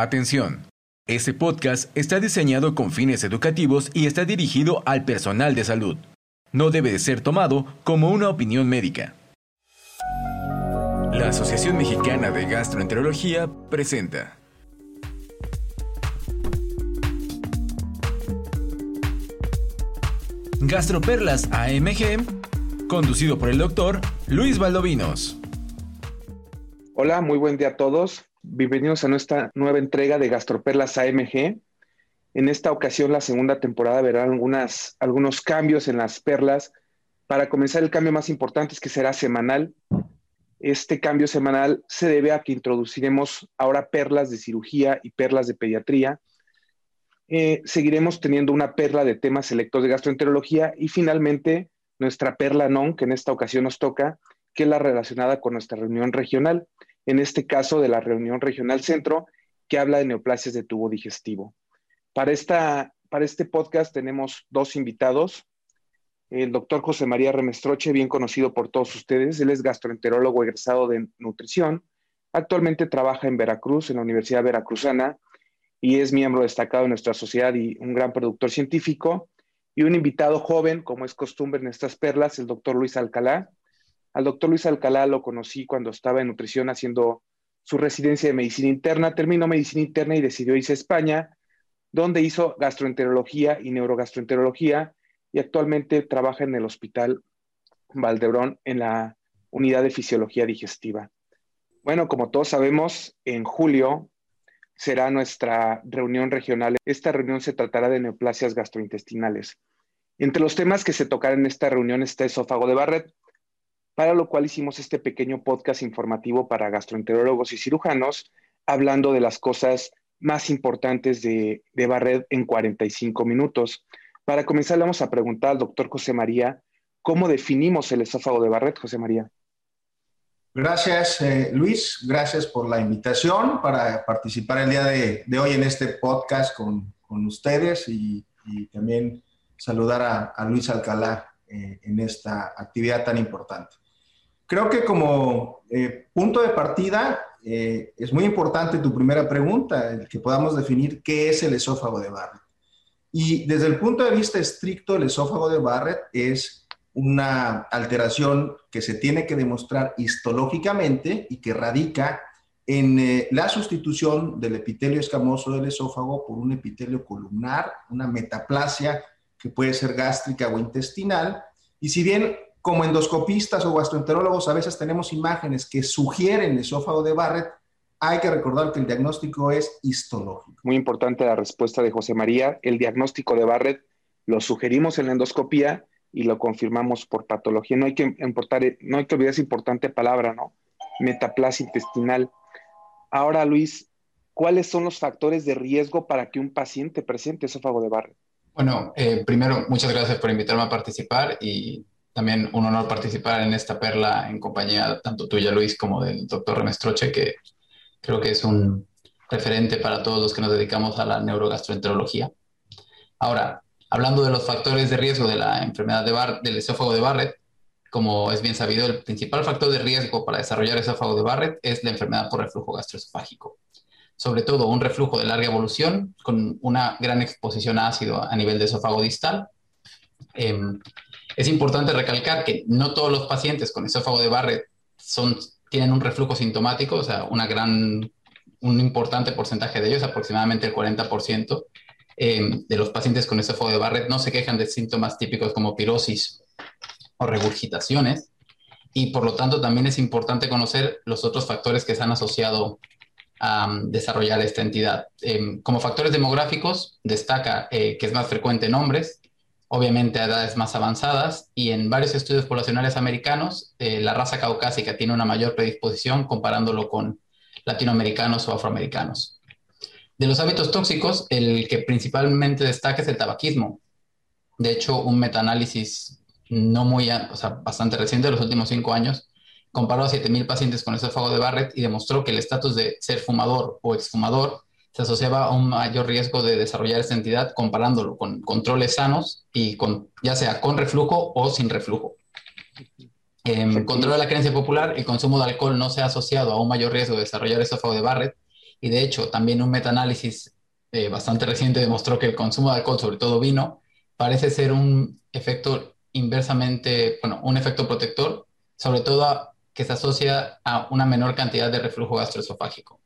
Atención. Este podcast está diseñado con fines educativos y está dirigido al personal de salud. No debe de ser tomado como una opinión médica. La Asociación Mexicana de Gastroenterología presenta. Gastroperlas AMG, conducido por el doctor Luis Valdovinos. Hola, muy buen día a todos. Bienvenidos a nuestra nueva entrega de Gastroperlas AMG. En esta ocasión, la segunda temporada verá algunas, algunos cambios en las perlas. Para comenzar, el cambio más importante es que será semanal. Este cambio semanal se debe a que introduciremos ahora perlas de cirugía y perlas de pediatría. Eh, seguiremos teniendo una perla de temas selectos de gastroenterología y finalmente nuestra perla non, que en esta ocasión nos toca, que es la relacionada con nuestra reunión regional en este caso de la reunión regional centro, que habla de neoplasias de tubo digestivo. Para, esta, para este podcast tenemos dos invitados. El doctor José María Remestroche, bien conocido por todos ustedes, él es gastroenterólogo egresado de nutrición. Actualmente trabaja en Veracruz, en la Universidad Veracruzana, y es miembro destacado de nuestra sociedad y un gran productor científico. Y un invitado joven, como es costumbre en estas perlas, el doctor Luis Alcalá, al doctor Luis Alcalá lo conocí cuando estaba en nutrición haciendo su residencia de medicina interna. Terminó medicina interna y decidió irse a España, donde hizo gastroenterología y neurogastroenterología y actualmente trabaja en el Hospital Valdebrón en la unidad de fisiología digestiva. Bueno, como todos sabemos, en julio será nuestra reunión regional. Esta reunión se tratará de neoplasias gastrointestinales. Entre los temas que se tocarán en esta reunión está esófago de Barrett, para lo cual hicimos este pequeño podcast informativo para gastroenterólogos y cirujanos, hablando de las cosas más importantes de, de Barret en 45 minutos. Para comenzar, le vamos a preguntar al doctor José María, ¿cómo definimos el esófago de Barret, José María? Gracias, eh, Luis. Gracias por la invitación para participar el día de, hoy en este podcast con, ustedes y, también saludar a, Luis Alcalá eh, en esta actividad tan importante. Creo que como eh, punto de partida eh, es muy importante tu primera pregunta, el que podamos definir qué es el esófago de Barrett. Y desde el punto de vista estricto, el esófago de Barrett es una alteración que se tiene que demostrar histológicamente y que radica en eh, la sustitución del epitelio escamoso del esófago por un epitelio columnar, una metaplasia que puede ser gástrica o intestinal. Y si bien como endoscopistas o gastroenterólogos a veces tenemos imágenes que sugieren esófago de Barrett, hay que recordar que el diagnóstico es histológico. Muy importante la respuesta de José María. El diagnóstico de Barrett lo sugerimos en la endoscopía y lo confirmamos por patología. No hay que, importar, no hay que olvidar esa importante palabra, ¿no? Metaplasia intestinal. Ahora, Luis, ¿cuáles son los factores de riesgo para que un paciente presente esófago de Barrett? Bueno, eh, primero, muchas gracias por invitarme a participar y también un honor participar en esta perla en compañía tanto tuya, Luis, como del doctor Remestroche, que creo que es un referente para todos los que nos dedicamos a la neurogastroenterología. Ahora, hablando de los factores de riesgo de la enfermedad de Bar del esófago de Barrett, como es bien sabido, el principal factor de riesgo para desarrollar esófago de Barrett es la enfermedad por reflujo gastroesofágico. Sobre todo un reflujo de larga evolución con una gran exposición a ácido a nivel de esófago distal. Em, es importante recalcar que no todos los pacientes con esófago de Barrett tienen un reflujo sintomático, o sea, un importante porcentaje de ellos, aproximadamente el 40% eh, de los pacientes con esófago de Barrett no se quejan de síntomas típicos como pirosis o regurgitaciones. Y por lo tanto también es importante conocer los otros factores que se han asociado a um, desarrollar esta entidad. Eh, como factores demográficos, destaca eh, que es más frecuente en hombres, obviamente a edades más avanzadas, y en varios estudios poblacionales americanos, eh, la raza caucásica tiene una mayor predisposición comparándolo con latinoamericanos o afroamericanos. De los hábitos tóxicos, el que principalmente destaca es el tabaquismo. De hecho, un metaanálisis no muy, bastante reciente, de los últimos cinco años, comparó a 7.000 pacientes con esófago de Barrett y demostró que el estatus de ser fumador o exfumador se asociaba a un mayor riesgo de desarrollar esta entidad comparándolo con controles sanos y con, ya sea con reflujo o sin reflujo. En control de la creencia popular, el consumo de alcohol no se ha asociado a un mayor riesgo de desarrollar esófago de Barrett y de hecho también un metaanálisis eh, bastante reciente demostró que el consumo de alcohol, sobre todo vino, parece ser un efecto inversamente, bueno, un efecto protector, sobre todo que se asocia a una menor cantidad de reflujo gastroesofágico.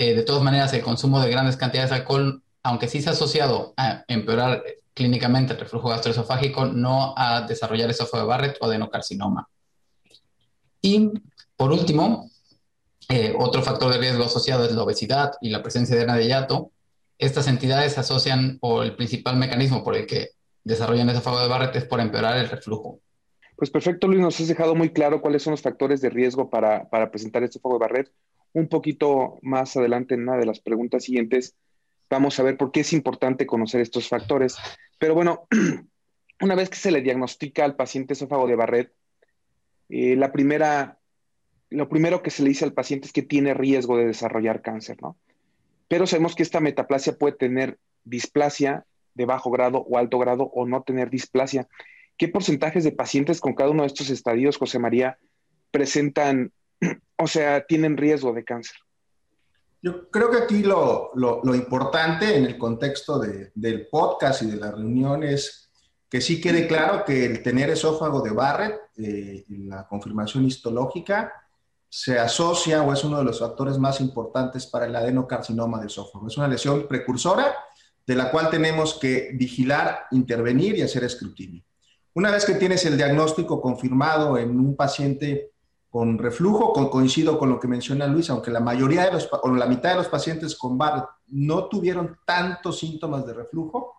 Eh, de todas maneras, el consumo de grandes cantidades de alcohol, aunque sí se ha asociado a empeorar clínicamente el reflujo gastroesofágico, no a desarrollar esófago de Barrett o adenocarcinoma. Y por último, eh, otro factor de riesgo asociado es la obesidad y la presencia de hernia de hiato. Estas entidades asocian, o el principal mecanismo por el que desarrollan esófago de Barrett es por empeorar el reflujo. Pues perfecto, Luis, nos has dejado muy claro cuáles son los factores de riesgo para, para presentar esófago de Barrett. Un poquito más adelante en una de las preguntas siguientes vamos a ver por qué es importante conocer estos factores. Pero bueno, una vez que se le diagnostica al paciente esófago de Barrett, eh, la primera, lo primero que se le dice al paciente es que tiene riesgo de desarrollar cáncer, ¿no? Pero sabemos que esta metaplasia puede tener displasia de bajo grado o alto grado o no tener displasia. ¿Qué porcentajes de pacientes con cada uno de estos estadios, José María, presentan, o sea, tienen riesgo de cáncer? Yo creo que aquí lo, importante en el contexto del podcast y de la reunión es que sí quede claro que el tener esófago de Barrett, eh, la confirmación histológica, se asocia o es uno de los factores más importantes para el adenocarcinoma de esófago. Es una lesión precursora de la cual tenemos que vigilar, intervenir y hacer escrutinio. Una vez que tienes el diagnóstico confirmado en un paciente con reflujo, coincido con lo que menciona Luis, aunque la mayoría de los, o la mitad de los pacientes con Barrett no tuvieron tantos síntomas de reflujo,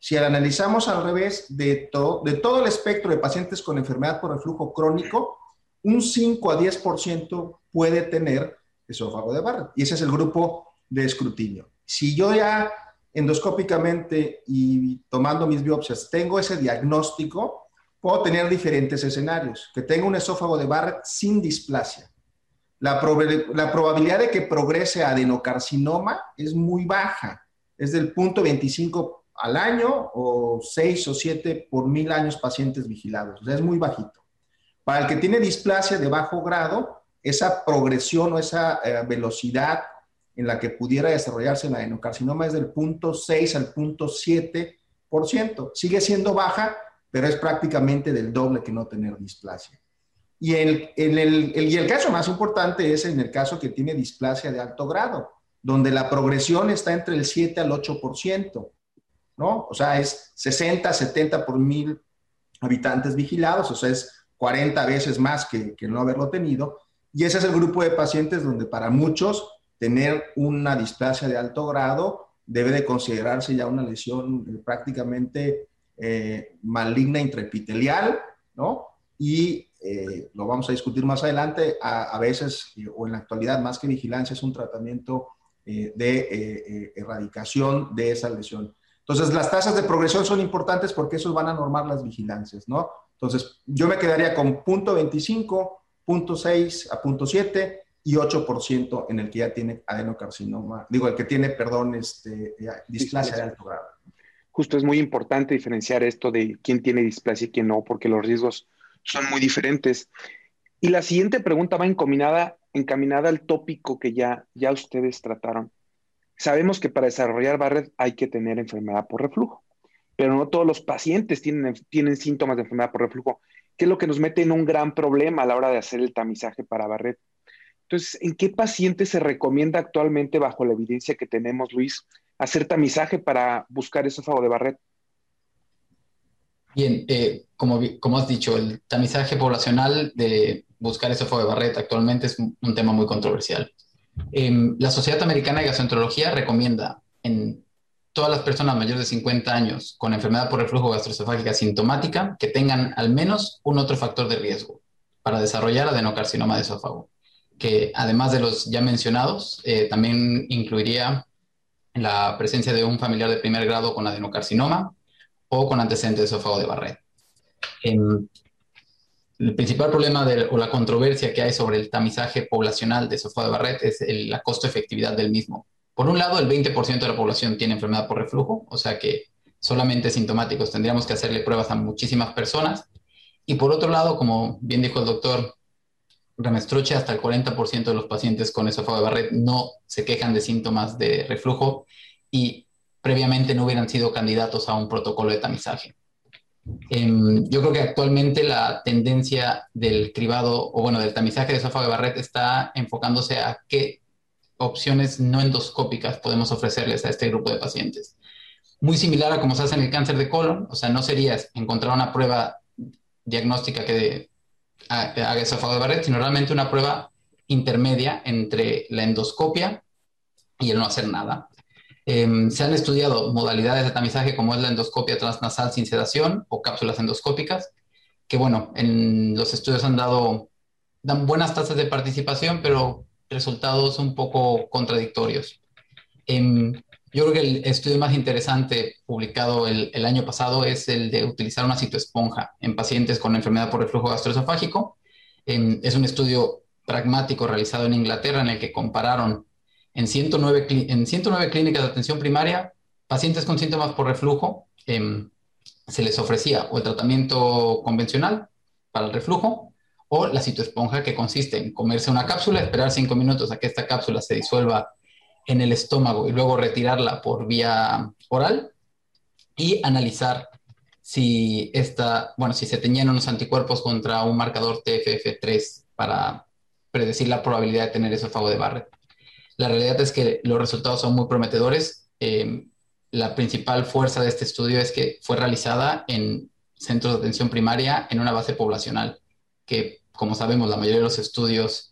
si analizamos al revés de, de todo el espectro de pacientes con enfermedad por reflujo crónico, un 5 a 10% puede tener esófago de Barrett. Y ese es el grupo de escrutinio. Si yo ya endoscópicamente y tomando mis biopsias tengo ese diagnóstico, puedo tener diferentes escenarios. Que tenga un esófago de Barrett sin displasia. La, la probabilidad de que progrese a adenocarcinoma es muy baja, es del punto 25 al año o seis o siete por mil años pacientes vigilados. O sea, es muy bajito. Para el que tiene displasia de bajo grado, esa progresión o esa eh, velocidad en la que pudiera desarrollarse el adenocarcinoma es del punto 6 al punto 7%. Sigue siendo baja, pero es prácticamente del doble que no tener displasia. Y el, el, y el caso más importante es en el caso que tiene displasia de alto grado, donde la progresión está entre el 7 al 8%. ¿no? O sea, es 60, 70 por mil habitantes vigilados, o sea, es 40 veces más que, no haberlo tenido. Y ese es el grupo de pacientes donde para muchos tener una displasia de alto grado debe de considerarse ya una lesión eh, prácticamente eh, maligna intraepitelial, ¿no? Y eh, lo vamos a discutir más adelante, a, veces o en la actualidad más que vigilancia es un tratamiento de erradicación de esa lesión. Entonces, las tasas de progresión son importantes porque esos van a normar las vigilancias, ¿no? Entonces, yo me quedaría con punto 25, punto 6 a punto 7 y 8% en el que ya tiene adenocarcinoma, digo, el que tiene, perdón, este, eh, displasia de alto grado. Justo es muy importante diferenciar esto de quién tiene displasia y quién no, porque los riesgos son muy diferentes. Y la siguiente pregunta va encaminada, encaminada al tópico que ya, ya ustedes trataron. Sabemos que para desarrollar Barrett hay que tener enfermedad por reflujo, pero no todos los pacientes tienen, tienen síntomas de enfermedad por reflujo, que es lo que nos mete en un gran problema a la hora de hacer el tamizaje para Barrett. Entonces, ¿en qué pacientes se recomienda actualmente, bajo la evidencia que tenemos, Luis, hacer tamizaje para buscar esófago de Barrett? Bien, eh, como, como has dicho, el tamizaje poblacional de buscar esófago de Barrett actualmente es un tema muy controversial. Em, la Sociedad Americana de Gastroenterología recomienda en todas las personas mayores de 50 años con enfermedad por reflujo gastroesofágica sintomática que tengan al menos un otro factor de riesgo para desarrollar adenocarcinoma de esófago, que además de los ya mencionados, eh, también incluiría la presencia de un familiar de primer grado con adenocarcinoma o con antecedentes de esófago de Barrett. Em, el principal problema o la controversia que hay sobre el tamizaje poblacional de sofá de Barrett es la costo-efectividad del mismo. Por un lado, el 20% de la población tiene enfermedad por reflujo, o sea que solamente sintomáticos tendríamos que hacerle pruebas a muchísimas personas. Y por otro lado, como bien dijo el doctor Remestroche, hasta el 40% de los pacientes con esófago de Barrett no se quejan de síntomas de reflujo y previamente no hubieran sido candidatos a un protocolo de tamizaje. Em, yo creo que actualmente la tendencia del cribado, o bueno, del tamizaje de esófago de Barrett está enfocándose a qué opciones no endoscópicas podemos ofrecerles a este grupo de pacientes. Muy similar a como se hace en el cáncer de colon, o sea, no sería encontrar una prueba diagnóstica que haga esófago de Barrett, sino realmente una prueba intermedia entre la endoscopia y el no hacer nada. Em, se han estudiado modalidades de tamizaje como es la endoscopia transnasal sin sedación o cápsulas endoscópicas, que bueno, en los estudios han dado, dan buenas tasas de participación, pero resultados un poco contradictorios. Em, yo creo que el estudio más interesante publicado el, año pasado es el de utilizar una citoesponja en pacientes con enfermedad por reflujo gastroesofágico. Es un estudio pragmático realizado en Inglaterra en el que compararon en 109, en 109 clínicas de atención primaria, pacientes con síntomas por reflujo, em, se les ofrecía o el tratamiento convencional para el reflujo o la citoesponja que consiste en comerse una cápsula, esperar cinco minutos a que esta cápsula se disuelva en el estómago y luego retirarla por vía oral y analizar si esta, bueno, si se tenían unos anticuerpos contra un marcador TFF3 para predecir la probabilidad de tener esófago de Barrett. La realidad es que los resultados son muy prometedores. Eh, la principal fuerza de este estudio es que fue realizada en centros de atención primaria en una base poblacional, que como sabemos la mayoría de los estudios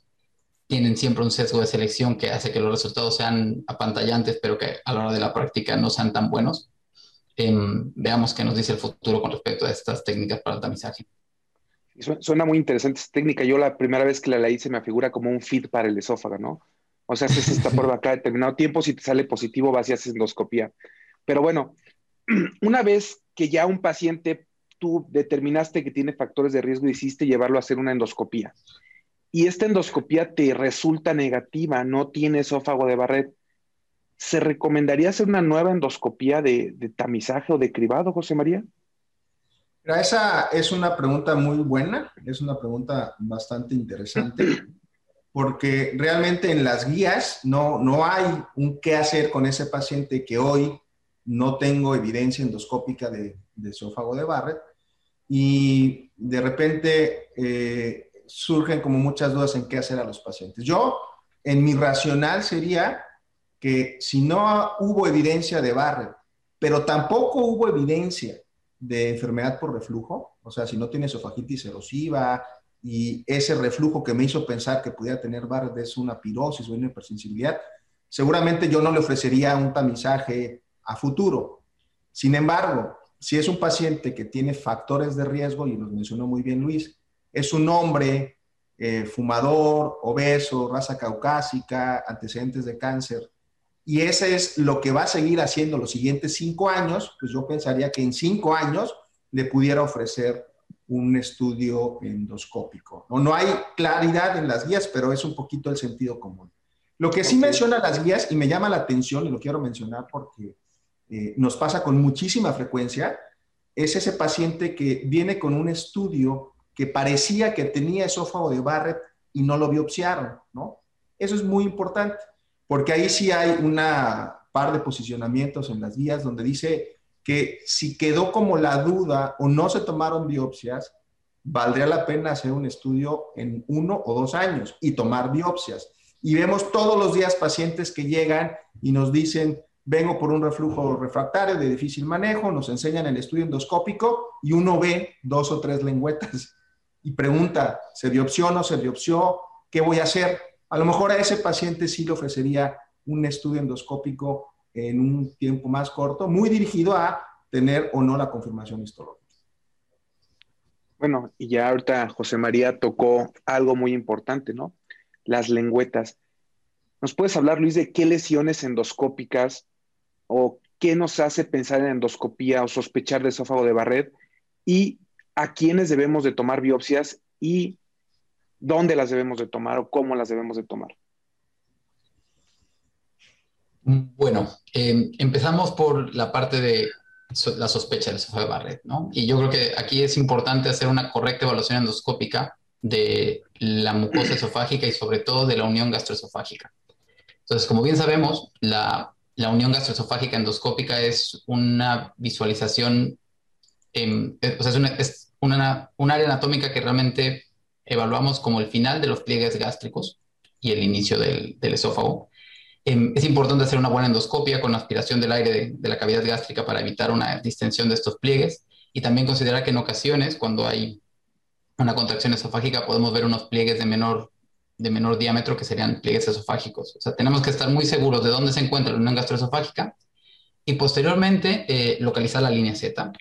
tienen siempre un sesgo de selección que hace que los resultados sean apantallantes, pero que a la hora de la práctica no sean tan buenos. Em, veamos qué nos dice el futuro con respecto a estas técnicas para el tamizaje. Suena muy interesante esta técnica. Yo la primera vez que la leí se me figura como un feed para el esófago, ¿no? O sea, haces esta prueba cada determinado tiempo, si te sale positivo, vas y haces endoscopía. Pero bueno, una vez que ya un paciente tú determinaste que tiene factores de riesgo y hiciste llevarlo a hacer una endoscopía, y esta endoscopía te resulta negativa, no tiene esófago de Barrett, ¿se recomendaría hacer una nueva endoscopía de, de tamizaje o de cribado, José María? Esa es una pregunta muy buena, es una pregunta bastante interesante. porque realmente en las guías no, no hay un qué hacer con ese paciente que hoy no tengo evidencia endoscópica de, de esófago de Barrett y de repente eh, surgen como muchas dudas en qué hacer a los pacientes. Yo, en mi racional sería que si no hubo evidencia de Barrett, pero tampoco hubo evidencia de enfermedad por reflujo, o sea, si no tiene esofagitis erosiva, y ese reflujo que me hizo pensar que pudiera tener Barrett es una pirosis o una hipersensibilidad, seguramente yo no le ofrecería un tamizaje a futuro. Sin embargo, si es un paciente que tiene factores de riesgo, y nos mencionó muy bien Luis, es un hombre eh, fumador, obeso, raza caucásica, antecedentes de cáncer, y ese es lo que va a seguir haciendo los siguientes cinco años, pues yo pensaría que en cinco años le pudiera ofrecer un estudio endoscópico. No, no hay claridad en las guías, pero es un poquito el sentido común. Lo que sí menciona las guías y me llama la atención, y lo quiero mencionar porque eh, nos pasa con muchísima frecuencia, es ese paciente que viene con un estudio que parecía que tenía esófago de Barrett y no lo biopsiaron, ¿no? Eso es muy importante, porque ahí sí hay una par de posicionamientos en las guías donde dice que si quedó como la duda o no se tomaron biopsias, valdría la pena hacer un estudio en uno o dos años y tomar biopsias. Y vemos todos los días pacientes que llegan y nos dicen, vengo por un reflujo refractario de difícil manejo, nos enseñan el estudio endoscópico y uno ve dos o tres lengüetas y pregunta, ¿se biopsió o no se biopsió? ¿Qué voy a hacer? A lo mejor a ese paciente sí le ofrecería un estudio endoscópico en un tiempo más corto, muy dirigido a tener o no la confirmación histológica. Bueno, y ya ahorita José María tocó algo muy importante, ¿no? Las lengüetas. ¿Nos puedes hablar, Luis, de qué lesiones endoscópicas o qué nos hace pensar en endoscopía o sospechar de esófago de Barrett y a quiénes debemos de tomar biopsias y dónde las debemos de tomar o cómo las debemos de tomar? Bueno, em, empezamos por la parte de la sospecha del esófago de Barrett, ¿no? Y yo creo que aquí es importante hacer una correcta evaluación endoscópica de la mucosa esofágica y sobre todo de la unión gastroesofágica. Entonces, como bien sabemos, la, unión gastroesofágica endoscópica es una visualización, eh, o sea, es, una, un área anatómica que realmente evaluamos como el final de los pliegues gástricos y el inicio del, esófago. Em, es importante hacer una buena endoscopia con aspiración del aire de, la cavidad gástrica para evitar una distensión de estos pliegues y también considerar que en ocasiones, cuando hay una contracción esofágica, podemos ver unos pliegues de menor, de menor diámetro que serían pliegues esofágicos. O sea, tenemos que estar muy seguros de dónde se encuentra la unión gastroesofágica y posteriormente eh, localizar la línea Z,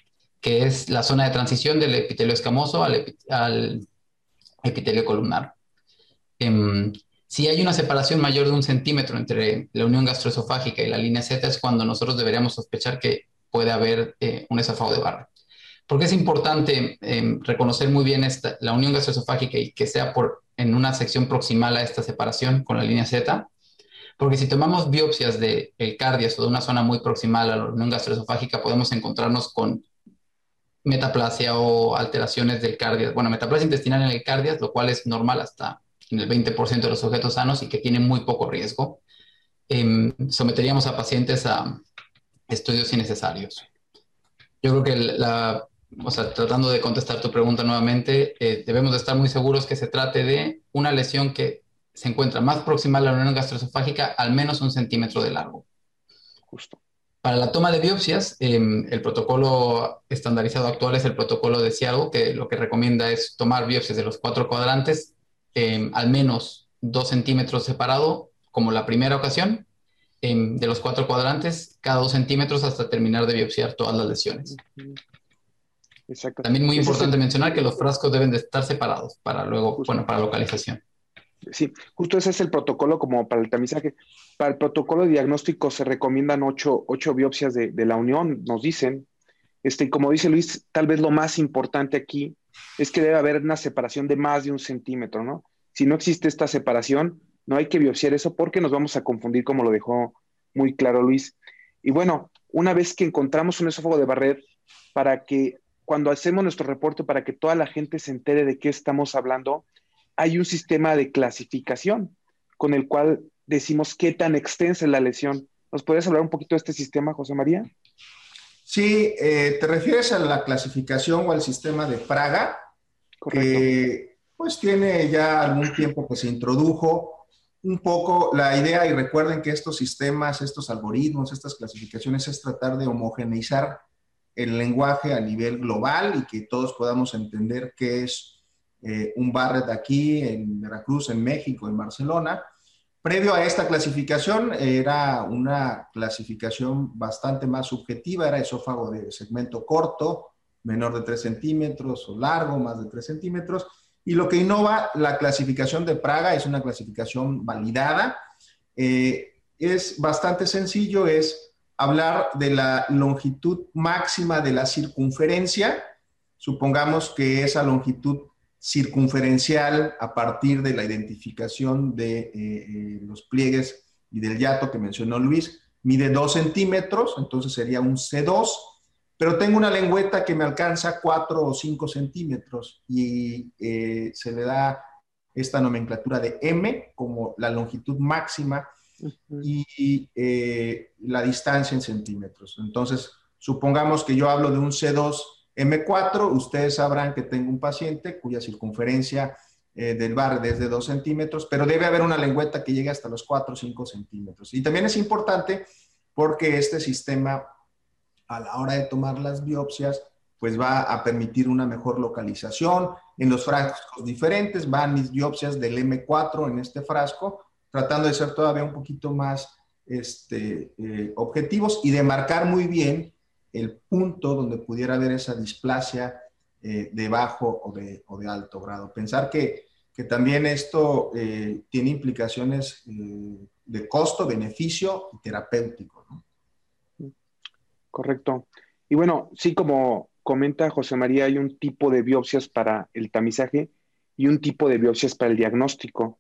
que es la zona de transición del epitelio escamoso al, al epitelio columnar. Em, si hay una separación mayor de un centímetro entre la unión gastroesofágica y la línea Z es cuando nosotros deberíamos sospechar que puede haber eh, un esófago de barra. Porque es importante em, reconocer muy bien esta, la unión gastroesofágica y que sea por, en una sección proximal a esta separación con la línea Z? Porque si tomamos biopsias del el cardias o de una zona muy proximal a la unión gastroesofágica, podemos encontrarnos con metaplasia o alteraciones del cardias. Bueno, metaplasia intestinal en el cardias, lo cual es normal hasta en el 20% de los sujetos sanos y que tiene muy poco riesgo. Em, someteríamos a pacientes a estudios innecesarios. Yo creo que la, o sea, tratando de contestar tu pregunta nuevamente, eh, debemos de estar muy seguros que se trate de una lesión que se encuentra más próxima a la unión gastroesofágica, al menos un centímetro de largo. Justo. Para la toma de biopsias, em, el protocolo estandarizado actual es el protocolo de Seattle, que lo que recomienda es tomar biopsias de los cuatro cuadrantes, em, al menos dos centímetros separado, como la primera ocasión, em, de los cuatro cuadrantes, cada dos centímetros hasta terminar de biopsiar todas las lesiones. Exacto. También muy importante mencionar que los frascos deben de estar separados para luego, bueno, para localización. Sí, justo ese es el protocolo como para el tamizaje. Para el protocolo de diagnóstico se recomiendan ocho, biopsias de, la unión, nos dicen. Este, como dice Luis, tal vez lo más importante aquí es que debe haber una separación de más de un centímetro, ¿no? Si no existe esta separación, no hay que biopsiar eso porque nos vamos a confundir, como lo dejó muy claro Luis. Y bueno, una vez que encontramos un esófago de Barrett, para que cuando hacemos nuestro reporte, para que toda la gente se entere de qué estamos hablando, hay un sistema de clasificación con el cual decimos qué tan extensa es la lesión. ¿Nos puedes hablar un poquito de este sistema, José María? Sí, eh, te refieres a la clasificación o al sistema de Praga, que pues tiene ya algún tiempo que se introdujo un poco la idea, y recuerden que estos sistemas, estos algoritmos, estas clasificaciones es tratar de homogeneizar el lenguaje a nivel global y que todos podamos entender qué es eh, un Barrett aquí en Veracruz, en México, en Barcelona. Previo a esta clasificación era una clasificación bastante más subjetiva, era esófago de segmento corto, menor de 3 centímetros o largo, más de 3 centímetros. Y lo que innova la clasificación de Praga es una clasificación validada. Eh, es bastante sencillo, es hablar de la longitud máxima de la circunferencia. Supongamos que esa longitud circunferencial a partir de la identificación de eh, eh, los pliegues y del yato que mencionó Luis, mide 2 centímetros, entonces sería un C2, pero tengo una lengüeta que me alcanza 4 o 5 centímetros y eh, se le da esta nomenclatura de M como la longitud máxima y la distancia en centímetros. Entonces, supongamos que yo hablo de un C2 M4, ustedes sabrán que tengo un paciente cuya circunferencia eh, del bar es de 2 centímetros, pero debe haber una lengüeta que llegue hasta los 4 o 5 centímetros. Y también es importante porque este sistema, a la hora de tomar las biopsias, pues va a permitir una mejor localización. En los frascos diferentes van mis biopsias del M4 en este frasco, tratando de ser todavía un poquito más este, eh, objetivos y de marcar muy bien el punto donde pudiera haber esa displasia eh, de bajo o de, alto grado. Pensar que, también esto eh, tiene implicaciones eh, de costo, beneficio y terapéutico. Correcto. Y bueno, sí, como comenta José María, hay un tipo de biopsias para el tamizaje y un tipo de biopsias para el diagnóstico.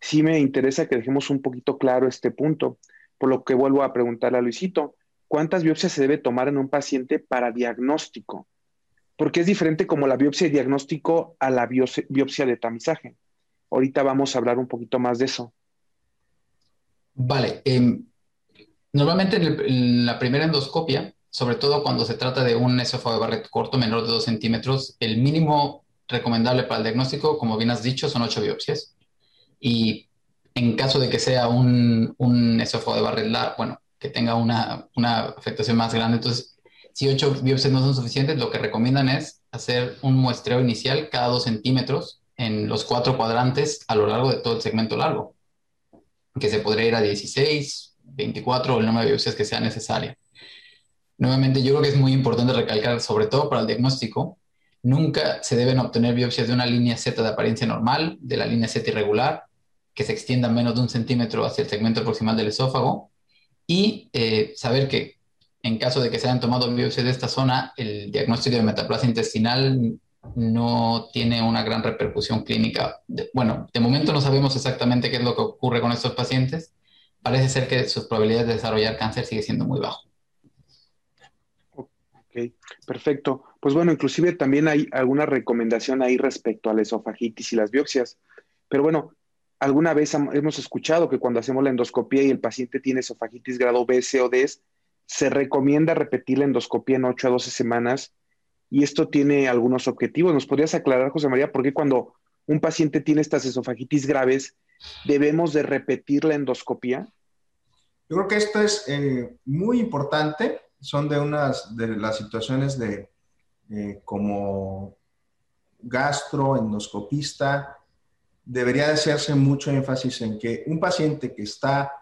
Sí me interesa que dejemos un poquito claro este punto, por lo que vuelvo a preguntarle a Luisito. ¿Cuántas biopsias se debe tomar en un paciente para diagnóstico? porque es diferente como la biopsia de diagnóstico a la biopsia de tamizaje. Ahorita vamos a hablar un poquito más de eso. Vale. Em, normalmente en, la primera endoscopia, sobre todo cuando se trata de un esófago de Barrett corto menor de 2 centímetros, el mínimo recomendable para el diagnóstico, como bien has dicho, son 8 biopsias. Y en caso de que sea un, un esófago de Barrett, bueno, que tenga una, una afectación más grande, entonces si 8 biopsias no son suficientes, lo que recomiendan es hacer un muestreo inicial cada 2 centímetros en los cuatro cuadrantes a lo largo de todo el segmento largo, que se podría ir a 16, 24 o el número de biopsias que sea necesaria. Nuevamente, yo creo que es muy importante recalcar, sobre todo para el diagnóstico, nunca se deben obtener biopsias de una línea Z de apariencia normal, de la línea Z irregular, que se extienda menos de un centímetro hacia el segmento proximal del esófago, y eh, saber que en caso de que se hayan tomado biopsias de esta zona, el diagnóstico de metaplasia intestinal no tiene una gran repercusión clínica. bueno, de momento no sabemos exactamente qué es lo que ocurre con estos pacientes. Parece ser que sus probabilidades de desarrollar cáncer sigue siendo muy bajo. Ok, perfecto. Pues bueno, inclusive también hay alguna recomendación ahí respecto a la esofagitis y las biopsias. Pero bueno, alguna vez hemos escuchado que cuando hacemos la endoscopía y el paciente tiene esofagitis grado B, C o D, se recomienda repetir la endoscopía en 8 a 12 semanas y esto tiene algunos objetivos. ¿Nos podrías aclarar, José María, por qué cuando un paciente tiene estas esofagitis graves debemos de repetir la endoscopía? Yo creo que esto es eh, muy importante. Son de unas de las situaciones de eh, como gastroendoscopista, debería de hacerse mucho énfasis en que un paciente que está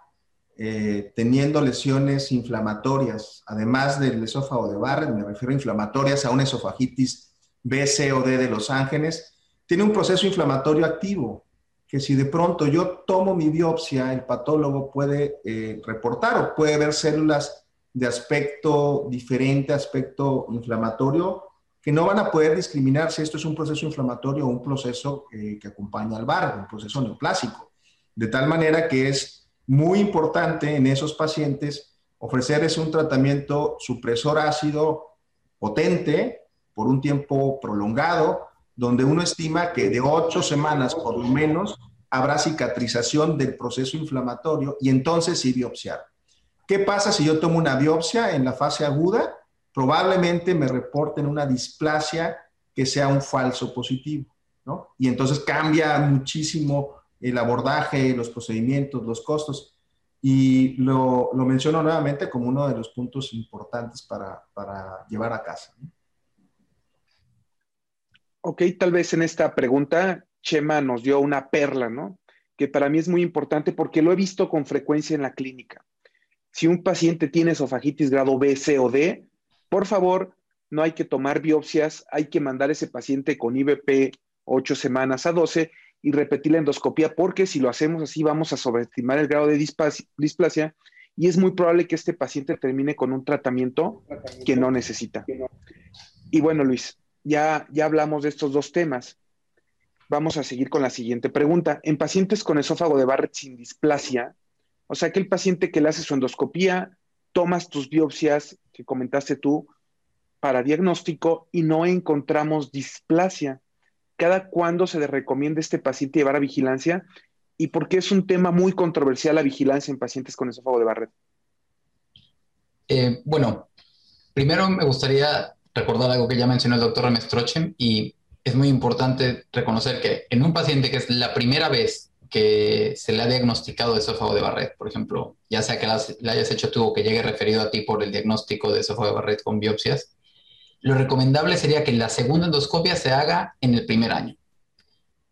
eh, teniendo lesiones inflamatorias, además del esófago de Barrett, me refiero a inflamatorias a una esofagitis B, C o D de los ángeles, tiene un proceso inflamatorio activo, que si de pronto yo tomo mi biopsia, el patólogo puede eh, reportar o puede ver células de aspecto diferente, aspecto inflamatorio, que no van a poder discriminar si esto es un proceso inflamatorio o un proceso eh, que acompaña al Barrett, un proceso neoplásico. De tal manera que es muy importante en esos pacientes ofrecerles un tratamiento supresor ácido potente por un tiempo prolongado, donde uno estima que de ocho semanas por lo menos habrá cicatrización del proceso inflamatorio y entonces sí biopsiar. ¿Qué pasa si yo tomo una biopsia en la fase aguda? Probablemente me reporten una displasia que sea un falso positivo, ¿no? Y entonces cambia muchísimo el abordaje, los procedimientos, los costos. Y lo, lo menciono nuevamente como uno de los puntos importantes para, para llevar a casa. Ok, tal vez en esta pregunta Chema nos dio una perla, ¿no? Que para mí es muy importante porque lo he visto con frecuencia en la clínica. Si un paciente tiene esofagitis grado B, C o D, por favor, no hay que tomar biopsias, hay que mandar ese paciente con IBP 8 semanas a 12 y repetir la endoscopía, porque si lo hacemos así vamos a sobreestimar el grado de displasia y es muy probable que este paciente termine con un tratamiento, que no necesita. Y bueno, Luis, ya, ya hablamos de estos dos temas. Vamos a seguir con la siguiente pregunta. En pacientes con esófago de Barrett sin displasia, o sea, que el paciente que le hace su endoscopía, tomas tus biopsias que comentaste tú para diagnóstico y no encontramos displasia cada cuándo se le recomienda a este paciente llevar a vigilancia y por qué es un tema muy controversial la vigilancia en pacientes con esófago de Barrett. Eh, bueno, primero me gustaría recordar algo que ya mencionó el doctor Remestrochen y es muy importante reconocer que en un paciente que es la primera vez que se le ha diagnosticado esófago de Barrett, por ejemplo, ya sea que le hayas hecho tú o que llegue referido a ti por el diagnóstico de esófago de Barrett con biopsias, lo recomendable sería que la segunda endoscopia se haga en el primer año,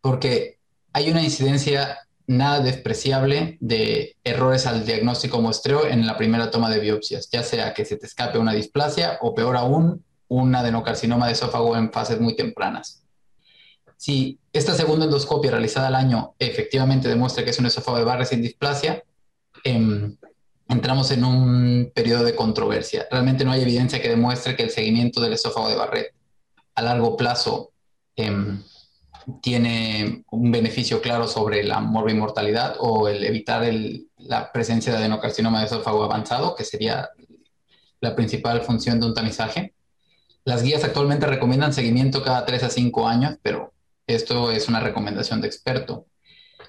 porque hay una incidencia nada despreciable de errores al diagnóstico muestreo en la primera toma de biopsias, ya sea que se te escape una displasia o peor aún, un adenocarcinoma de esófago en fases muy tempranas. Si esta segunda endoscopia realizada al año efectivamente demuestra que es un esófago de Barrett sin displasia, em, entramos en un periodo de controversia. Realmente no hay evidencia que demuestre que el seguimiento del esófago de Barrett a largo plazo em, tiene un beneficio claro sobre la morbimortalidad o el evitar la presencia de adenocarcinoma de esófago avanzado, que sería la principal función de un tamizaje. Las guías actualmente recomiendan seguimiento cada 3 a 5 años, pero esto es una recomendación de experto.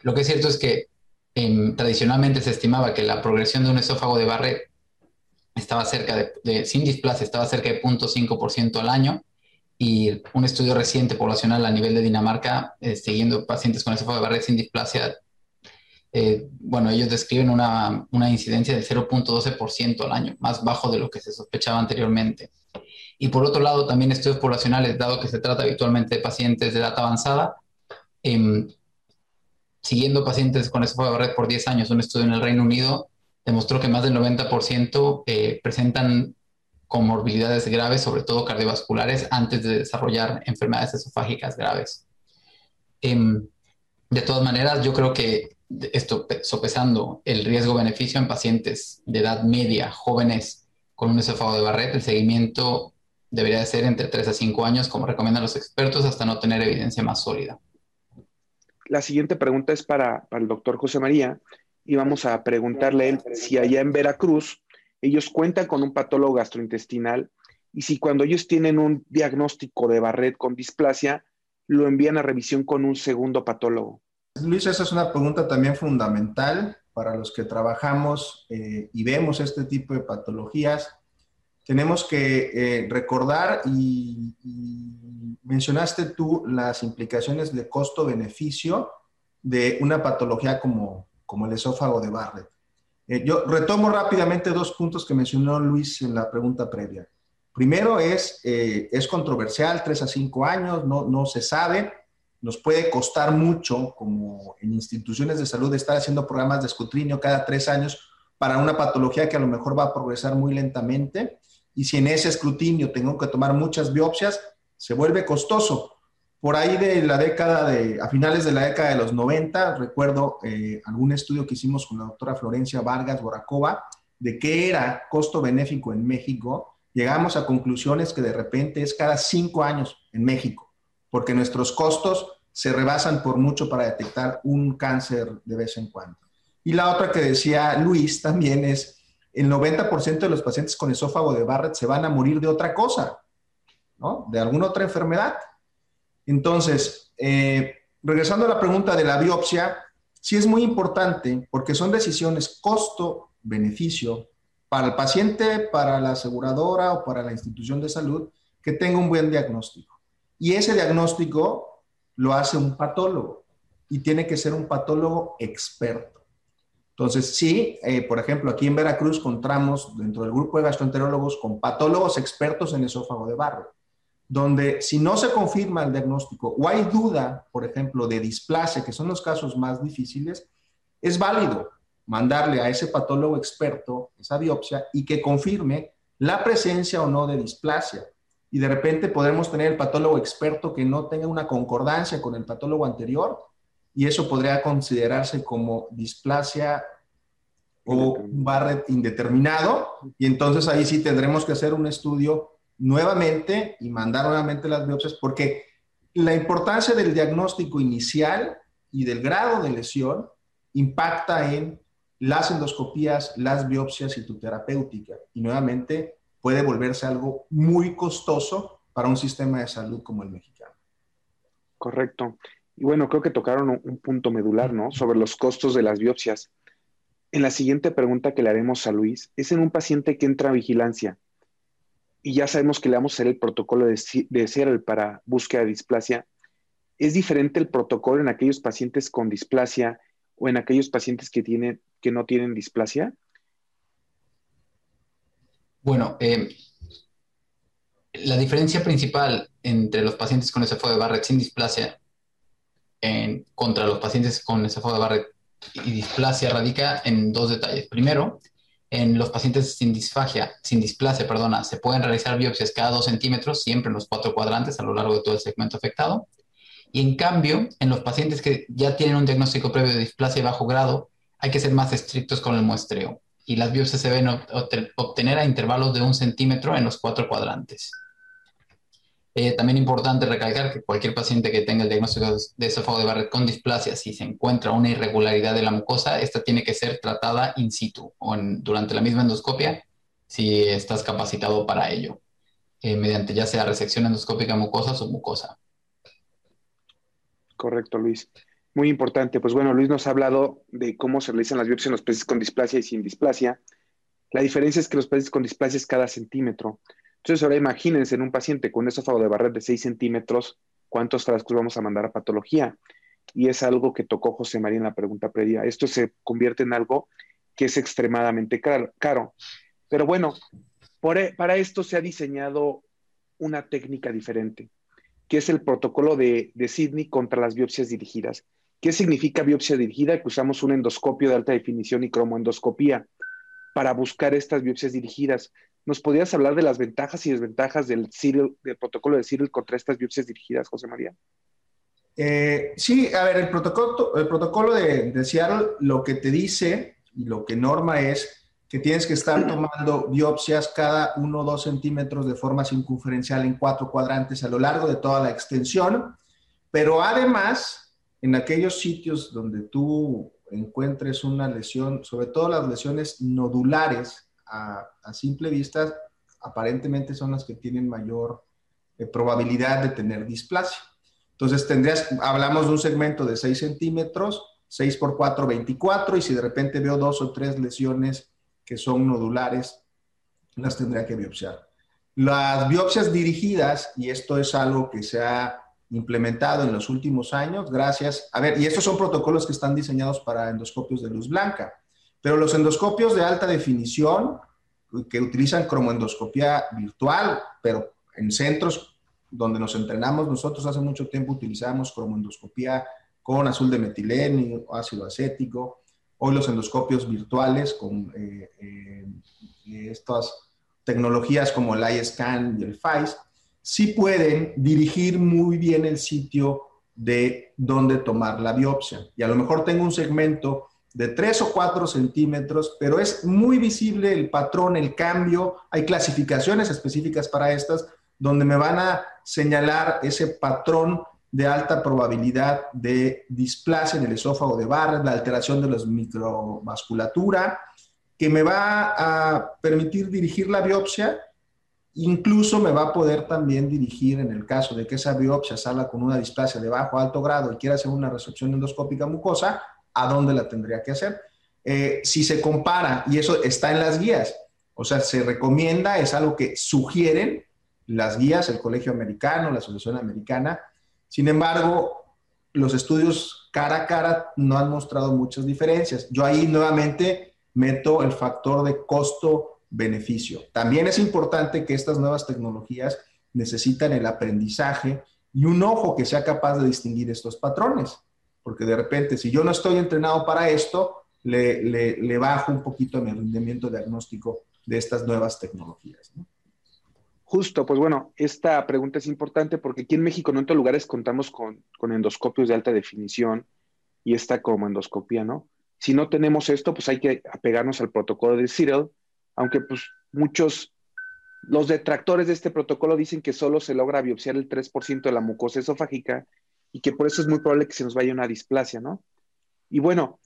Lo que es cierto es que em, tradicionalmente se estimaba que la progresión de un esófago de Barrett estaba cerca de, sin displasia, estaba cerca de 0.5% al año, y un estudio reciente poblacional a nivel de Dinamarca, eh, siguiendo pacientes con esófago de Barrett sin displasia, eh, bueno, ellos describen una, una incidencia del 0.12% al año, más bajo de lo que se sospechaba anteriormente. Y por otro lado, también estudios poblacionales, dado que se trata habitualmente de pacientes de edad avanzada, em, siguiendo pacientes con esófago de Barrett por 10 años, un estudio en el Reino Unido demostró que más del 90% eh, presentan comorbilidades graves, sobre todo cardiovasculares, antes de desarrollar enfermedades esofágicas graves. Em, de todas maneras, yo creo que esto sopesando el riesgo-beneficio en pacientes de edad media, jóvenes con un esófago de Barrett, el seguimiento debería de ser entre 3 a 5 años, como recomiendan los expertos, hasta no tener evidencia más sólida. La siguiente pregunta es para, para el doctor José María y vamos a preguntarle si allá en Veracruz ellos cuentan con un patólogo gastrointestinal y si cuando ellos tienen un diagnóstico de Barrett con displasia, lo envían a revisión con un segundo patólogo. Luis, esa es una pregunta también fundamental para los que trabajamos eh, y vemos este tipo de patologías. Tenemos que eh, recordar y, mencionaste tú las implicaciones de costo-beneficio de una patología como, como el esófago de Barrett. Eh, yo retomo rápidamente dos puntos que mencionó Luis en la pregunta previa. Primero es, eh, es controversial, tres a cinco años, no, no se sabe, nos puede costar mucho, como en instituciones de salud, estar haciendo programas de escrutinio cada tres años para una patología que a lo mejor va a progresar muy lentamente. Y si en ese escrutinio tengo que tomar muchas biopsias, se vuelve costoso por ahí de la década de, a finales de la década de los 90, recuerdo eh, algún estudio que hicimos con la doctora Florencia Vargas Boracova de qué era costo benéfico en México, llegamos a conclusiones que de repente es cada cinco años en México, porque nuestros costos se rebasan por mucho para detectar un cáncer de vez en cuando. Y la otra que decía Luis también es, el 90% de los pacientes con esófago de Barrett se van a morir de otra cosa, ¿no? De alguna otra enfermedad. Entonces, eh, regresando a la pregunta de la biopsia, sí es muy importante porque son decisiones costo-beneficio para el paciente, para la aseguradora o para la institución de salud que tenga un buen diagnóstico. Y ese diagnóstico lo hace un patólogo y tiene que ser un patólogo experto. Entonces, sí, eh, por ejemplo, aquí en Veracruz encontramos dentro del grupo de gastroenterólogos con patólogos expertos en esófago de barro donde si no se confirma el diagnóstico o hay duda, por ejemplo, de displasia, que son los casos más difíciles, es válido mandarle a ese patólogo experto esa biopsia y que confirme la presencia o no de displasia. Y de repente podremos tener el patólogo experto que no tenga una concordancia con el patólogo anterior y eso podría considerarse como displasia o un Barrett indeterminado y entonces ahí sí tendremos que hacer un estudio nuevamente y mandar nuevamente las biopsias, porque la importancia del diagnóstico inicial y del grado de lesión impacta en las endoscopías, las biopsias y tu terapéutica. Y nuevamente puede volverse algo muy costoso para un sistema de salud como el mexicano. Correcto. Y bueno, creo que tocaron un punto medular, ¿no? Sobre los costos de las biopsias. En la siguiente pregunta que le haremos a Luis, es en un paciente que entra a vigilancia y ya sabemos que le vamos a hacer el protocolo de, de para búsqueda de displasia, ¿es diferente el protocolo en aquellos pacientes con displasia o en aquellos pacientes que, tienen, que no tienen displasia? Bueno, eh, la diferencia principal entre los pacientes con esófago de Barrett sin displasia en, contra los pacientes con esófago de Barrett y displasia radica en dos detalles. Primero, en los pacientes sin disfagia, sin displasia, perdona, se pueden realizar biopsias cada dos centímetros, siempre en los cuatro cuadrantes a lo largo de todo el segmento afectado. Y en cambio, en los pacientes que ya tienen un diagnóstico previo de displasia de bajo grado, hay que ser más estrictos con el muestreo. Y las biopsias se deben obtener a intervalos de un centímetro en los cuatro cuadrantes. Eh, también importante recalcar que cualquier paciente que tenga el diagnóstico de esófago de Barrett con displasia, si se encuentra una irregularidad de la mucosa, esta tiene que ser tratada in situ o durante la misma endoscopia si estás capacitado para ello. eh, mediante ya sea resección endoscópica mucosa o mucosa. Correcto, Luis. Muy importante. Pues bueno, Luis nos ha hablado de cómo se realizan las biopsias en los pacientes con displasia y sin displasia. La diferencia es que los pacientes con displasia es cada centímetro. Entonces, ahora imagínense en un paciente con un esófago de Barrett de 6 centímetros, ¿cuántos frascos vamos a mandar a patología? Y es algo que tocó José María en la pregunta previa. Esto se convierte en algo que es extremadamente caro. Pero bueno, e, para esto se ha diseñado una técnica diferente, que es el protocolo de, de Sydney contra las biopsias dirigidas. ¿Qué significa biopsia dirigida? Que usamos un endoscopio de alta definición y cromoendoscopía para buscar estas biopsias dirigidas. ¿Nos podrías hablar de las ventajas y desventajas del, del protocolo de Cyril contra estas biopsias dirigidas, José María? Eh, sí, a ver, el protocolo, el protocolo de, de Seattle lo que te dice y lo que norma es que tienes que estar tomando biopsias cada 1 o 2 centímetros de forma circunferencial en cuatro cuadrantes a lo largo de toda la extensión, pero además en aquellos sitios donde tú encuentres una lesión, sobre todo las lesiones nodulares a, simple vista, aparentemente son las que tienen mayor eh, probabilidad de tener displasia. Entonces tendrías, hablamos de un segmento de 6 centímetros, 6 por 4, 24, y si de repente veo dos o tres lesiones que son nodulares, las tendría que biopsiar. Las biopsias dirigidas, y esto es algo que se ha implementado en los últimos años, gracias. A ver, y estos son protocolos que están diseñados para endoscopios de luz blanca, pero los endoscopios de alta definición, que utilizan cromoendoscopía virtual, pero en centros donde nos entrenamos, nosotros hace mucho tiempo utilizamos cromoendoscopía con azul de metileno, ácido acético, hoy los endoscopios virtuales con eh, eh, estas tecnologías como el iScan y el FICE, sí pueden dirigir muy bien el sitio de dónde tomar la biopsia. Y a lo mejor tengo un segmento de 3 o 4 centímetros, pero es muy visible el patrón, el cambio. Hay clasificaciones específicas para estas donde me van a señalar ese patrón de alta probabilidad de displasia en el esófago de Barrett, la alteración de la microvasculatura, que me va a permitir dirigir la biopsia Incluso me va a poder también dirigir en el caso de que esa biopsia salga con una displasia de bajo alto grado y quiera hacer una resección endoscópica mucosa, ¿a dónde la tendría que hacer? Eh, si se compara, y eso está en las guías, o sea, se recomienda, es algo que sugieren las guías, el Colegio Americano, la Asociación Americana. Sin embargo, los estudios cara a cara no han mostrado muchas diferencias. Yo ahí nuevamente meto el factor de costo beneficio. También es importante que estas nuevas tecnologías necesitan el aprendizaje y un ojo que sea capaz de distinguir estos patrones, porque de repente si yo no estoy entrenado para esto, le, bajo un poquito mi rendimiento diagnóstico de estas nuevas tecnologías. Justo, pues bueno, esta pregunta es importante porque aquí en México, no en todos lugares, contamos con, con endoscopios de alta definición y esta como endoscopía, ¿no? Si no tenemos esto, pues hay que apegarnos al protocolo de Cyril, aunque pues muchos, los detractores de este protocolo dicen que solo se logra biopsiar el 3% de la mucosa esofágica y que por eso es muy probable que se nos vaya una displasia, ¿no? Y bueno,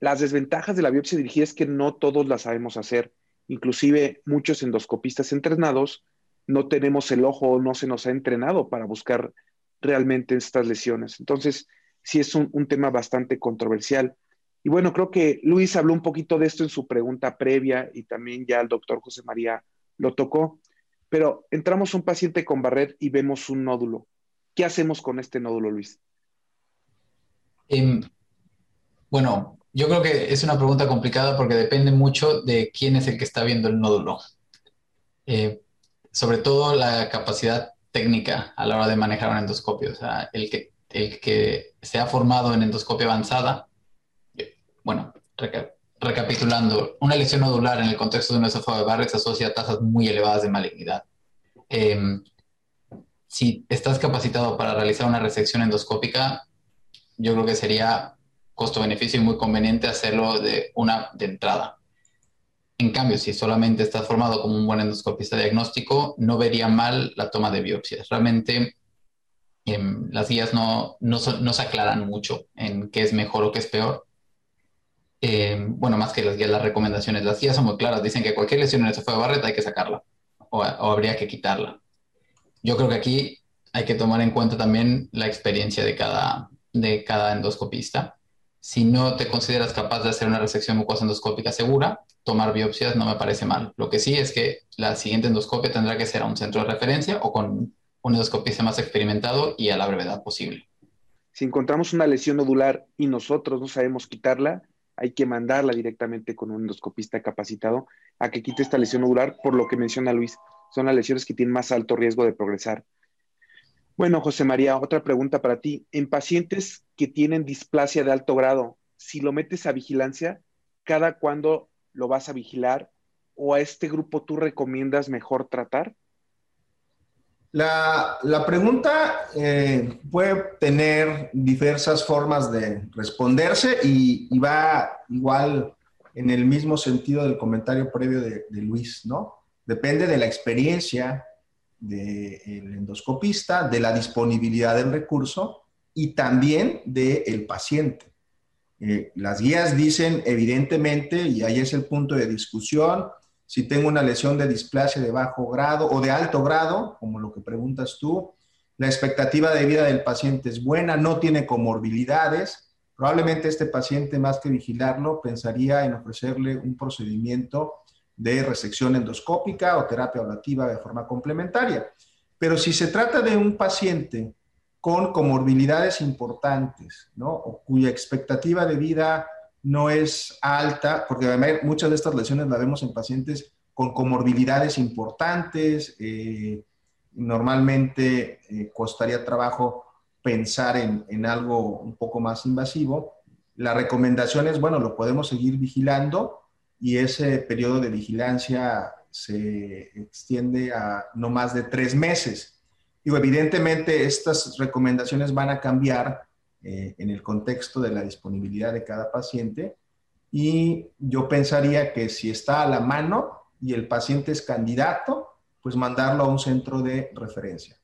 las desventajas de la biopsia dirigida es que no todos la sabemos hacer. Inclusive muchos endoscopistas entrenados no tenemos el ojo, no se nos ha entrenado para buscar realmente estas lesiones. Entonces, sí es un, tema bastante controversial. Y bueno, creo que Luis habló un poquito de esto en su pregunta previa y también ya el doctor José María lo tocó, pero entramos un paciente con Barrett y vemos un nódulo. ¿Qué hacemos con este nódulo, Luis? Em, bueno, yo creo que es una pregunta complicada porque depende mucho de quién es el que está viendo el nódulo. Eh, sobre todo la capacidad técnica a la hora de manejar un endoscopio. O sea, el que, el que se ha formado en endoscopia avanzada bueno, recapitulando, una lesión nodular en el contexto de un esófago de Barrett se asocia a tasas muy elevadas de malignidad. Em, si estás capacitado para realizar una resección endoscópica, yo creo que sería costo-beneficio y muy conveniente hacerlo de una de entrada. En cambio, si solamente estás formado como un buen endoscopista diagnóstico, no vería mal la toma de biopsias. Realmente em, las guías no, no, no, se aclaran mucho en qué es mejor o qué es peor. Eh, bueno, más que las guías, las recomendaciones. Las guías son muy claras, dicen que cualquier lesión en el sofá de Barrett hay que sacarla o, habría que quitarla. Yo creo que aquí hay que tomar en cuenta también la experiencia de cada, de cada endoscopista. Si no te consideras capaz de hacer una resección mucosa endoscópica segura, tomar biopsias no me parece mal. Lo que sí es que la siguiente endoscopia tendrá que ser a un centro de referencia o con un endoscopista más experimentado y a la brevedad posible. Si encontramos una lesión nodular y nosotros no sabemos quitarla, hay que mandarla directamente con un endoscopista capacitado a que quite esta lesión nodular, por lo que menciona Luis, son las lesiones que tienen más alto riesgo de progresar. Bueno, José María, otra pregunta para ti. En pacientes que tienen displasia de alto grado, si lo metes a vigilancia, ¿cada cuándo lo vas a vigilar? ¿O a este grupo tú recomiendas mejor tratar? La, pregunta eh, puede tener diversas formas de responderse y, va igual en el mismo sentido del comentario previo de, Luis, ¿no? Depende de la experiencia del endoscopista, de la disponibilidad del recurso y también del paciente. Eh, las guías dicen evidentemente, y ahí es el punto de discusión, si tengo una lesión de displasia de bajo grado o de alto grado, como lo que preguntas tú, la expectativa de vida del paciente es buena, no tiene comorbilidades, probablemente este paciente más que vigilarlo pensaría en ofrecerle un procedimiento de resección endoscópica o terapia ablativa de forma complementaria. Pero si se trata de un paciente con comorbilidades importantes, ¿no? O cuya expectativa de vida no es alta, porque además muchas de estas lesiones las vemos en pacientes con comorbilidades importantes. Eh, normalmente eh, costaría trabajo pensar en, en, algo un poco más invasivo. La recomendación es, bueno, lo podemos seguir vigilando y ese periodo de vigilancia se extiende a no más de tres meses. Digo, evidentemente estas recomendaciones van a cambiar eh, en el contexto de la disponibilidad de cada paciente. Y yo pensaría que si está a la mano y el paciente es candidato, pues mandarlo a un centro de referencia.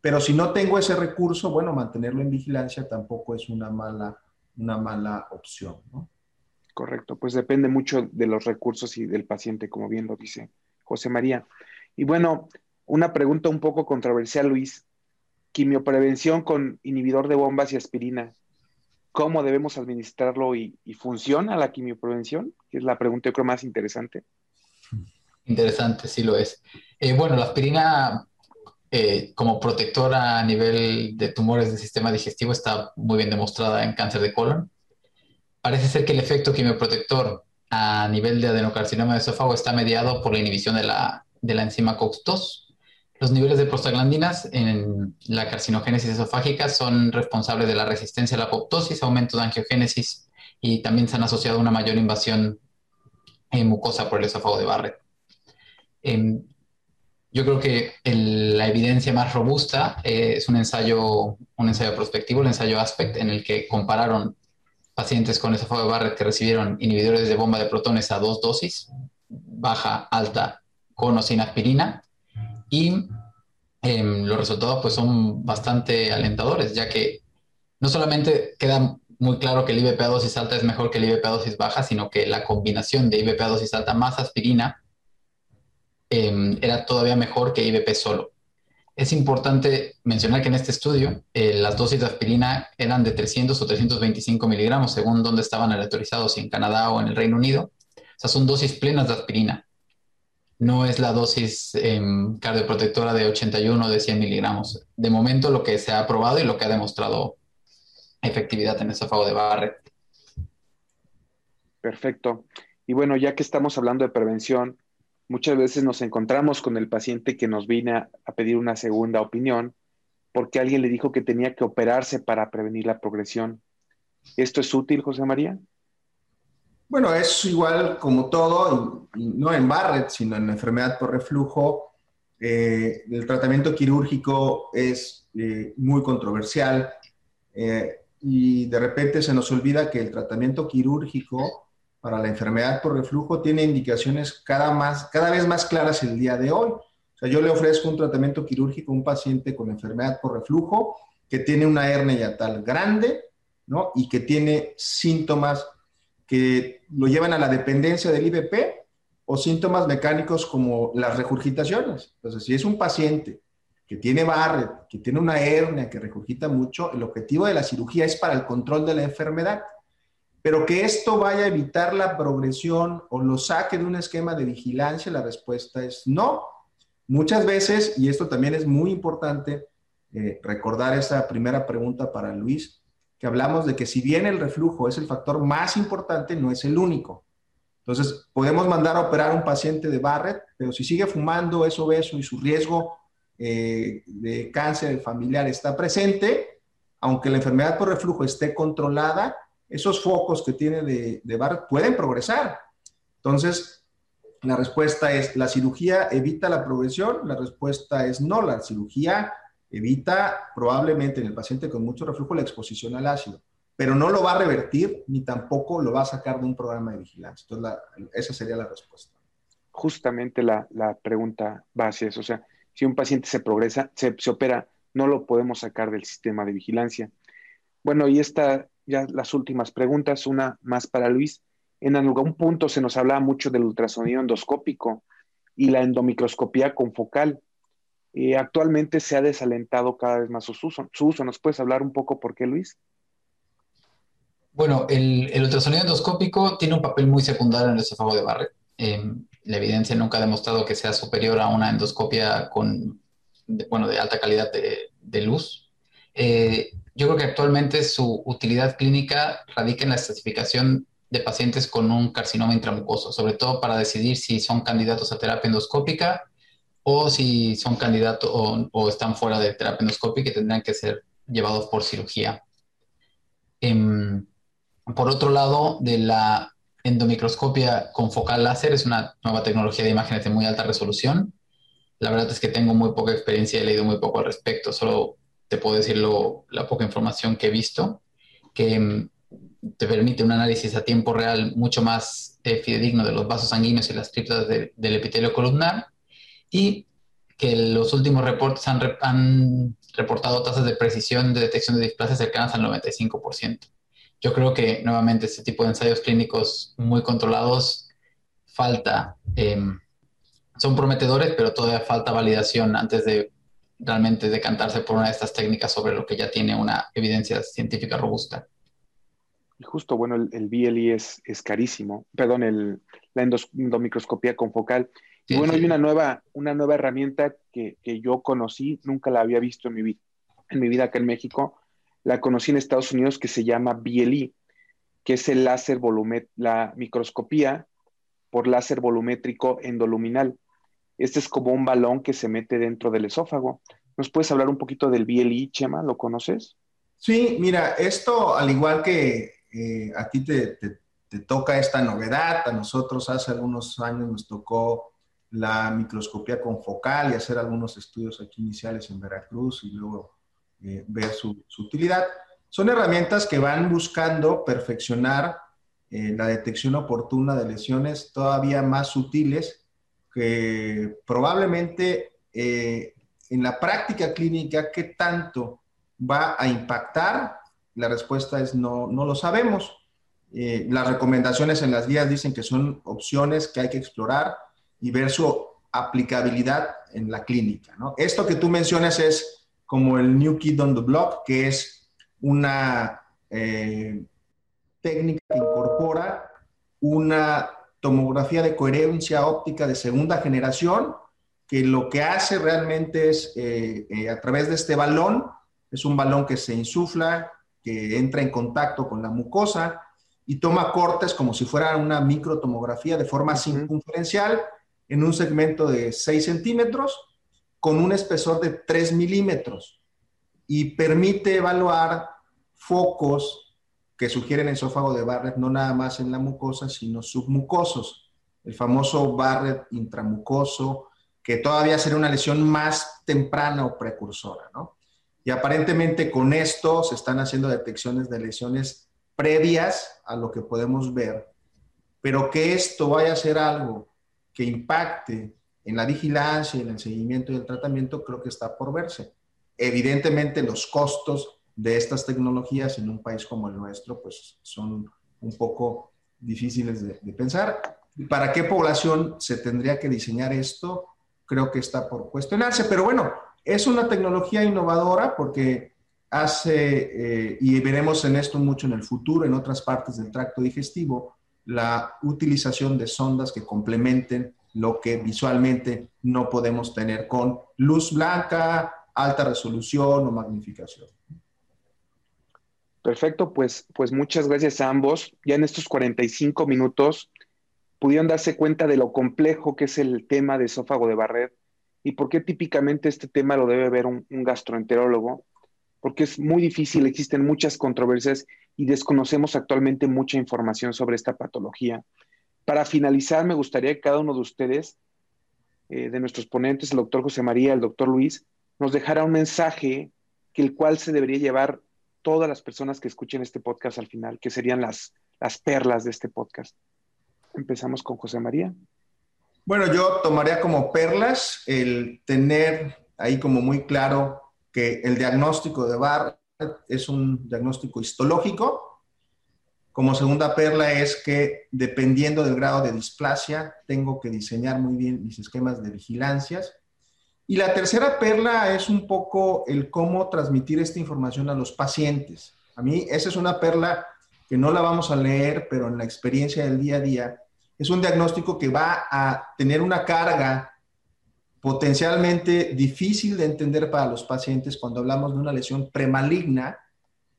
Pero si no tengo ese recurso, bueno, mantenerlo en vigilancia tampoco es una mala, una mala opción. Correcto, pues depende mucho de los recursos y del paciente, como bien lo dice José María. Y bueno, una pregunta un poco controversial, Luis quimioprevención con inhibidor de bombas y aspirina. ¿Cómo debemos administrarlo y, funciona la quimioprevención? Es la pregunta yo creo más interesante. Interesante, sí lo es. Eh, bueno, la aspirina eh, como protectora a nivel de tumores del sistema digestivo está muy bien demostrada en cáncer de colon. Parece ser que el efecto quimioprotector a nivel de adenocarcinoma de esófago está mediado por la inhibición de la, de la enzima COX-2, los niveles de prostaglandinas en la carcinogénesis esofágica son responsables de la resistencia a la apoptosis, aumento de angiogénesis y también se han asociado a una mayor invasión mucosa por el esófago de Barrett. Em, yo creo que la evidencia más robusta eh, es un ensayo, un ensayo prospectivo, el ensayo ASPECT, en el que compararon pacientes con esófago de Barrett que recibieron inhibidores de bomba de protones a dos dosis, baja, alta, con o sin aspirina, y em, los resultados pues son bastante alentadores, ya que no solamente queda muy claro que el IBP a dosis alta es mejor que el IBP a dosis baja, sino que la combinación de IBP a dosis alta más aspirina em, era todavía mejor que IBP solo. Es importante mencionar que en este estudio eh, las dosis de aspirina eran de 300 o 325 miligramos según dónde estaban aleatorizados, si en Canadá o en el Reino Unido. O sea, son dosis plenas de aspirina no es la dosis em, cardioprotectora de 81 de 100 miligramos. De momento lo que se ha probado y lo que ha demostrado efectividad en esófago de Barrett. Perfecto. Y bueno, ya que estamos hablando de prevención, muchas veces nos encontramos con el paciente que nos viene a, pedir una segunda opinión porque alguien le dijo que tenía que operarse para prevenir la progresión. ¿Esto es útil, José María? Bueno, es igual como todo, no en Barrett, sino en la enfermedad por reflujo. Eh, el tratamiento quirúrgico es eh, muy controversial eh, y de repente se nos olvida que el tratamiento quirúrgico para la enfermedad por reflujo tiene indicaciones cada, más, cada vez más claras el día de hoy. O sea, yo le ofrezco un tratamiento quirúrgico a un paciente con enfermedad por reflujo que tiene una hernia yatal grande ¿no? y que tiene síntomas que lo llevan a la dependencia del IBP o síntomas mecánicos como las regurgitaciones. Entonces, si es un paciente que tiene Barrett, que tiene una hernia, que regurgita mucho, el objetivo de la cirugía es para el control de la enfermedad. Pero que esto vaya a evitar la progresión o lo saque de un esquema de vigilancia, la respuesta es no. Muchas veces, y esto también es muy importante, eh, recordar esa primera pregunta para Luis, que hablamos de que si bien el reflujo es el factor más importante, no es el único. Entonces, podemos mandar a operar a un paciente de Barrett, pero si sigue fumando, es obeso y su riesgo eh, de cáncer familiar está presente, aunque la enfermedad por reflujo esté controlada, esos focos que tiene de, de Barrett pueden progresar. Entonces, la respuesta es, ¿la cirugía evita la progresión? La respuesta es no, la cirugía evita probablemente en el paciente con mucho reflujo la exposición al ácido, pero no lo va a revertir ni tampoco lo va a sacar de un programa de vigilancia. Entonces, esa sería la respuesta. Justamente la, pregunta base es, o sea, si un paciente se progresa, se, opera, no lo podemos sacar del sistema de vigilancia. Bueno, y esta, ya las últimas preguntas, una más para Luis. En algún punto se nos hablaba mucho del ultrasonido endoscópico y la endomicroscopía confocal. Eh, actualmente se ha desalentado cada vez más su uso. ¿Nos puedes hablar un poco por qué, Luis? Bueno, el, ultrasonido endoscópico tiene un papel muy secundario en el esófago de Barrett. Em, la evidencia nunca ha demostrado que sea superior a una endoscopia con, de, bueno, de alta calidad de, luz. Eh, yo creo que actualmente su utilidad clínica radica en la estatificación de pacientes con un carcinoma intramucoso, sobre todo para decidir si son candidatos a terapia endoscópica o si son candidatos o, están fuera de terapia endoscópica y tendrán que ser llevados por cirugía. Em, por otro lado, de la endomicroscopia con focal láser es una nueva tecnología de imágenes de muy alta resolución. La verdad es que tengo muy poca experiencia, he leído muy poco al respecto, solo te puedo decir la poca información que he visto, que em, te permite un análisis a tiempo real mucho más eh, fidedigno de los vasos sanguíneos y las criptas del epitelio columnar y que los últimos reportes han, reportado tasas de precisión de detección de displasia cercanas al 95%. Yo creo que nuevamente este tipo de ensayos clínicos muy controlados falta, em, son prometedores, pero todavía falta validación antes de realmente decantarse por una de estas técnicas sobre lo que ya tiene una evidencia científica robusta. Y justo, bueno, el, BLI es, es, carísimo, perdón, el, la endomicroscopía confocal y bueno, hay una nueva, una nueva herramienta que, yo conocí, nunca la había visto en mi, vida, en mi vida acá en México. La conocí en Estados Unidos que se llama BLE, que es el láser volumétrico, la microscopía por láser volumétrico endoluminal. Este es como un balón que se mete dentro del esófago. ¿Nos puedes hablar un poquito del BLE, Chema? ¿Lo conoces? Sí, mira, esto al igual que eh, a ti te, te, toca esta novedad, a nosotros hace algunos años nos tocó la microscopía confocal y hacer algunos estudios aquí iniciales en Veracruz y luego eh, ver su, utilidad. Son herramientas que van buscando perfeccionar eh, la detección oportuna de lesiones todavía más sutiles que probablemente eh, en la práctica clínica, ¿qué tanto va a impactar? La respuesta es no, no lo sabemos. las recomendaciones en las guías dicen que son opciones que hay que explorar y ver su aplicabilidad en la clínica. Esto que tú mencionas es como el New Kid on the Block, que es una eh, técnica que incorpora una tomografía de coherencia óptica de segunda generación, que lo que hace realmente es, eh, eh, a través de este balón, es un balón que se insufla, que entra en contacto con la mucosa y toma cortes como si fuera una microtomografía de forma circunferencial en un segmento de 6 centímetros con un espesor de 3 milímetros y permite evaluar focos que sugieren esófago de Barrett no nada más en la mucosa, sino submucosos. El famoso Barrett intramucoso, que todavía sería una lesión más temprana o precursora, ¿no? Y aparentemente con esto se están haciendo detecciones de lesiones previas a lo que podemos ver, pero que esto vaya a ser algo que impacte en la vigilancia, en el seguimiento y el tratamiento, creo que está por verse. Evidentemente, los costos de estas tecnologías en un país como el nuestro, pues son un poco difíciles de, pensar. ¿Para qué población se tendría que diseñar esto? Creo que está por cuestionarse, pero bueno, Es una tecnología innovadora porque hace, eh, y veremos en esto mucho en el futuro, en otras partes del tracto digestivo, la utilización de sondas que complementen lo que visualmente no podemos tener con luz blanca, alta resolución o magnificación. Perfecto, pues, pues muchas gracias a ambos. Ya en estos 45 minutos pudieron darse cuenta de lo complejo que es el tema de esófago de Barrett y por qué típicamente este tema lo debe ver un, gastroenterólogo, porque es muy difícil, existen muchas controversias y desconocemos actualmente mucha información sobre esta patología. Para finalizar, me gustaría que cada uno de ustedes, eh, de nuestros ponentes, el doctor José María, el doctor Luis, nos dejara un mensaje que el cual se debería llevar todas las personas que escuchen este podcast al final, que serían las, las perlas de este podcast. Empezamos con José María. Bueno, yo tomaría como perlas el tener ahí como muy claro que el diagnóstico de Barrett es un diagnóstico histológico. Como segunda perla es que dependiendo del grado de displasia, tengo que diseñar muy bien mis esquemas de vigilancias y la tercera perla es un poco el cómo transmitir esta información a los pacientes. A mí esa es una perla que no la vamos a leer, pero en la experiencia del día a día es un diagnóstico que va a tener una carga potencialmente difícil de entender para los pacientes cuando hablamos de una lesión premaligna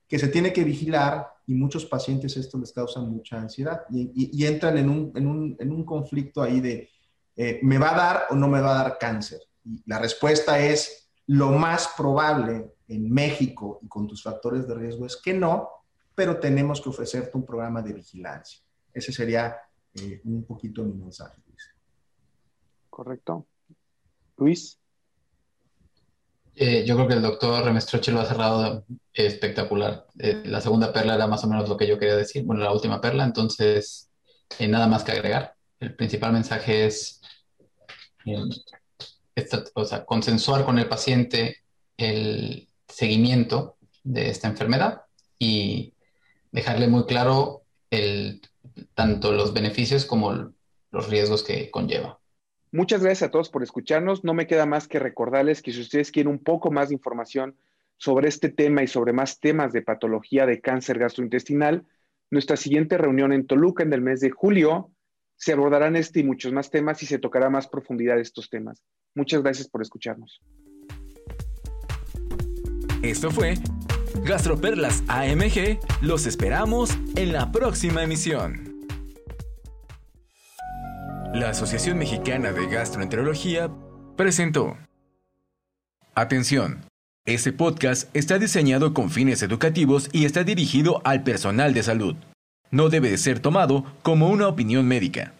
que se tiene que vigilar y muchos pacientes esto les causa mucha ansiedad y, entran en un, conflicto ahí de eh, ¿me va a dar o no me va a dar cáncer? La respuesta es lo más probable en México y con tus factores de riesgo es que no, pero tenemos que ofrecerte un programa de vigilancia. Ese sería eh, un poquito mi mensaje, Luis. Correcto. Luis. Eh, yo creo que el doctor Remestroche lo ha cerrado espectacular. Eh, la segunda perla era más o menos lo que yo quería decir. Bueno, la última perla, entonces nada más que agregar. El principal mensaje es o sea, consensuar con el paciente el seguimiento de esta enfermedad y dejarle muy claro el, tanto los beneficios como los riesgos que conlleva. Muchas gracias a todos por escucharnos. No me queda más que recordarles que si ustedes quieren un poco más de información sobre este tema y sobre más temas de patología de cáncer gastrointestinal, nuestra siguiente reunión en Toluca en el mes de julio se abordarán este y muchos más temas y se tocará más profundidad estos temas. Muchas gracias por escucharnos. Esto fue Gastroperlas AMG. Los esperamos en la próxima emisión. La Asociación Mexicana de Gastroenterología presentó. Atención. Este podcast está diseñado con fines educativos y está dirigido al personal de salud. No debe de ser tomado como una opinión médica.